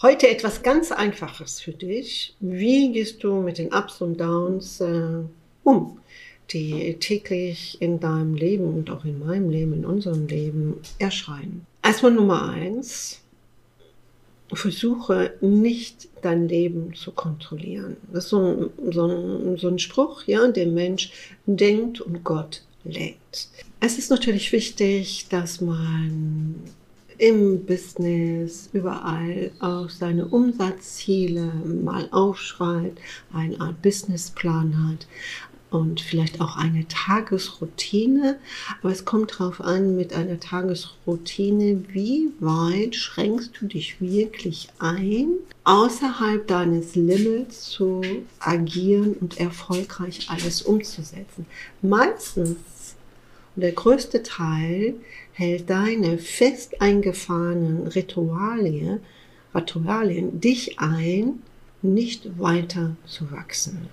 Heute etwas ganz Einfaches für dich. Wie gehst du mit den Ups und Downs äh, um, die täglich in deinem Leben und auch in meinem Leben, in unserem Leben erscheinen? Erstmal Nummer eins. Versuche nicht dein Leben zu kontrollieren. Das ist so ein, so ein, so ein Spruch, ja, der Mensch denkt und Gott lenkt. Es ist natürlich wichtig, dass man im Business, überall auch seine Umsatzziele mal aufschreibt, eine Art Businessplan hat und vielleicht auch eine Tagesroutine. Aber es kommt darauf an, mit einer Tagesroutine, wie weit schränkst du dich wirklich ein, außerhalb deines Limits zu agieren und erfolgreich alles umzusetzen. Meistens der größte Teil hält deine fest eingefahrenen Ritualien, Ritualien dich ein, nicht weiter zu wachsen.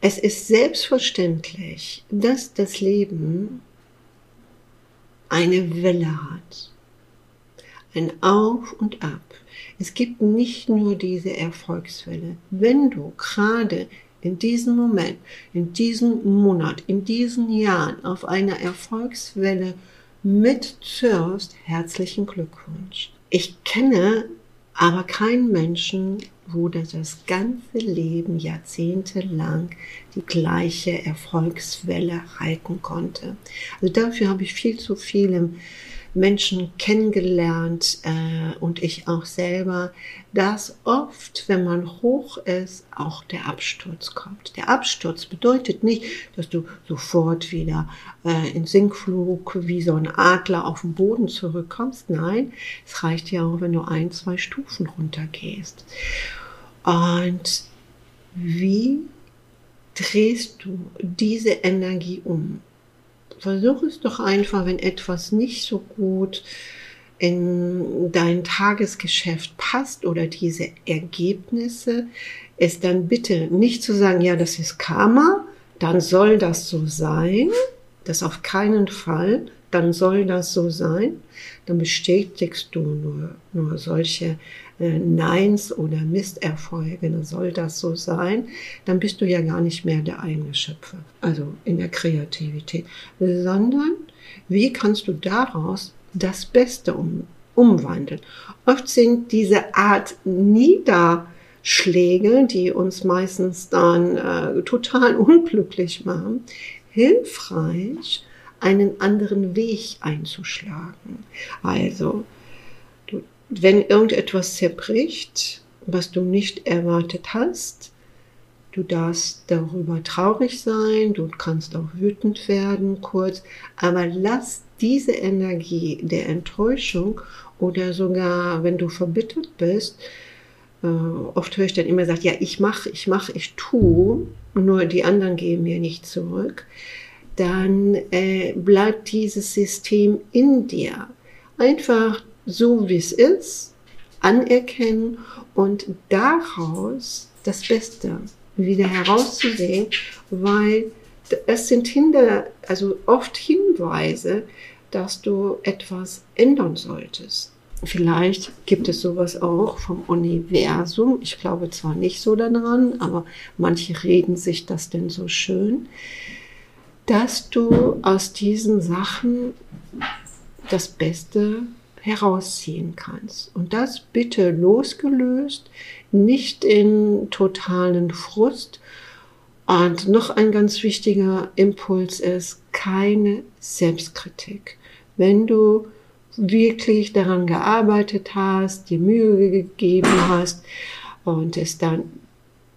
Es ist selbstverständlich, dass das Leben eine Welle hat. Ein Auf und Ab. Es gibt nicht nur diese Erfolgswelle. Wenn du gerade in diesem Moment, in diesem Monat, in diesen Jahren auf einer Erfolgswelle mitsurfst, herzlichen Glückwunsch. Ich kenne aber keinen Menschen, wo das, das ganze Leben jahrzehntelang die gleiche Erfolgswelle halten konnte. Also dafür habe ich viel zu viel im Menschen kennengelernt äh, und ich auch selber, dass oft, wenn man hoch ist, auch der Absturz kommt. Der Absturz bedeutet nicht, dass du sofort wieder äh, in Sinkflug wie so ein Adler auf den Boden zurückkommst. Nein, es reicht ja auch, wenn du ein, zwei Stufen runtergehst. Und wie drehst du diese Energie um? Versuch es doch einfach, wenn etwas nicht so gut in dein Tagesgeschäft passt oder diese Ergebnisse, es dann bitte nicht zu sagen, ja, das ist Karma, dann soll das so sein, das auf keinen Fall, dann soll das so sein, dann bestätigst du nur, nur solche äh, Neins oder Misserfolge, dann soll das so sein, dann bist du ja gar nicht mehr der eigene Schöpfer, also in der Kreativität, sondern wie kannst du daraus das Beste um, umwandeln? Oft sind diese Art Niederschläge, die uns meistens dann äh, total unglücklich machen, hilfreich, einen anderen Weg einzuschlagen. Also, wenn irgendetwas zerbricht, was du nicht erwartet hast, du darfst darüber traurig sein, du kannst auch wütend werden, kurz, aber lass diese Energie der Enttäuschung oder sogar, wenn du verbittert bist, äh, oft höre ich dann immer gesagt, ja, ich mache, ich mache, ich tue, nur die anderen geben mir nicht zurück dann äh, bleibt dieses System in dir. Einfach so, wie es ist, anerkennen und daraus das Beste wieder herauszusehen, weil es sind Hinder, also oft Hinweise, dass du etwas ändern solltest. Vielleicht gibt es sowas auch vom Universum. Ich glaube zwar nicht so daran, aber manche reden sich das denn so schön dass du aus diesen Sachen das Beste herausziehen kannst. Und das bitte losgelöst, nicht in totalen Frust. Und noch ein ganz wichtiger Impuls ist keine Selbstkritik. Wenn du wirklich daran gearbeitet hast, die Mühe gegeben hast und es dann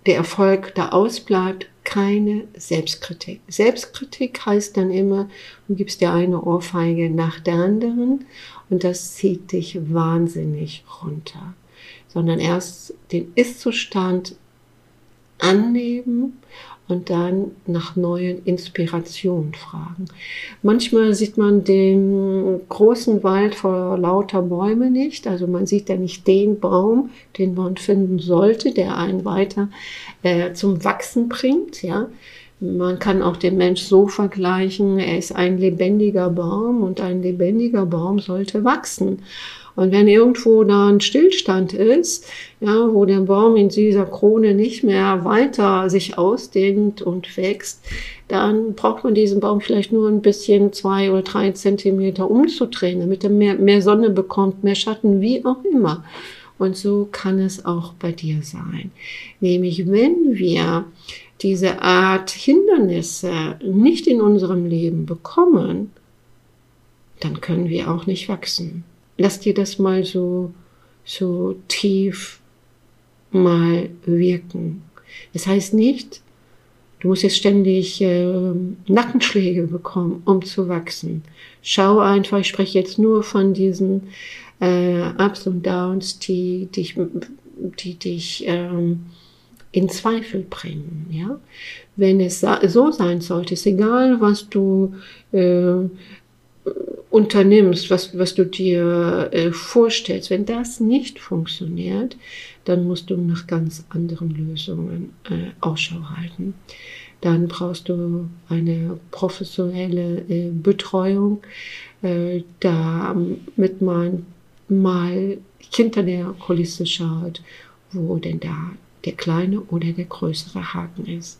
der Erfolg da ausbleibt, keine Selbstkritik. Selbstkritik heißt dann immer, du gibst dir eine Ohrfeige nach der anderen und das zieht dich wahnsinnig runter. Sondern erst den Ist-Zustand annehmen und dann nach neuen Inspirationen fragen. Manchmal sieht man den großen Wald vor lauter Bäume nicht, also man sieht ja nicht den Baum, den man finden sollte, der einen weiter äh, zum Wachsen bringt, ja. Man kann auch den Mensch so vergleichen, er ist ein lebendiger Baum und ein lebendiger Baum sollte wachsen. Und wenn irgendwo da ein Stillstand ist, ja, wo der Baum in dieser Krone nicht mehr weiter sich ausdehnt und wächst, dann braucht man diesen Baum vielleicht nur ein bisschen zwei oder drei Zentimeter umzudrehen, damit er mehr, mehr Sonne bekommt, mehr Schatten, wie auch immer. Und so kann es auch bei dir sein. Nämlich, wenn wir diese Art Hindernisse nicht in unserem Leben bekommen, dann können wir auch nicht wachsen. Lass dir das mal so, so tief mal wirken. Das heißt nicht, du musst jetzt ständig äh, Nackenschläge bekommen, um zu wachsen. Schau einfach, ich spreche jetzt nur von diesen äh, Ups und Downs, die dich, die dich ähm, in Zweifel bringen. Ja? Wenn es so sein sollte, ist egal, was du äh, unternimmst, was, was du dir äh, vorstellst, wenn das nicht funktioniert, dann musst du nach ganz anderen Lösungen äh, Ausschau halten. Dann brauchst du eine professionelle äh, Betreuung, äh, damit man mal hinter der Kulisse schaut, wo denn da der kleine oder der größere Haken ist.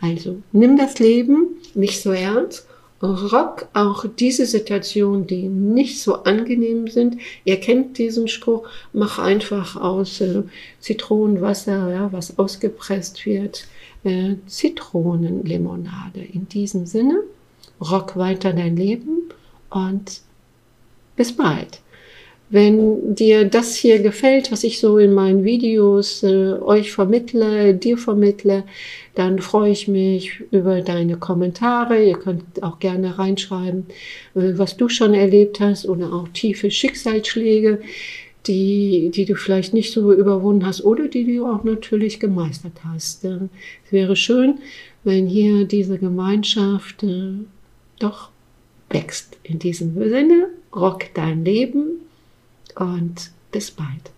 Also nimm das Leben nicht so ernst. Rock auch diese Situationen, die nicht so angenehm sind. Ihr kennt diesen Spruch, mach einfach aus äh, Zitronenwasser, ja, was ausgepresst wird, äh, Zitronenlimonade. In diesem Sinne, rock weiter dein Leben und bis bald. Wenn dir das hier gefällt, was ich so in meinen Videos äh, euch vermittle, dir vermittle, dann freue ich mich über deine Kommentare. Ihr könnt auch gerne reinschreiben, äh, was du schon erlebt hast oder auch tiefe Schicksalsschläge, die, die du vielleicht nicht so überwunden hast oder die du auch natürlich gemeistert hast. Äh, es wäre schön, wenn hier diese Gemeinschaft äh, doch wächst. In diesem Sinne, rock dein Leben und bis bald.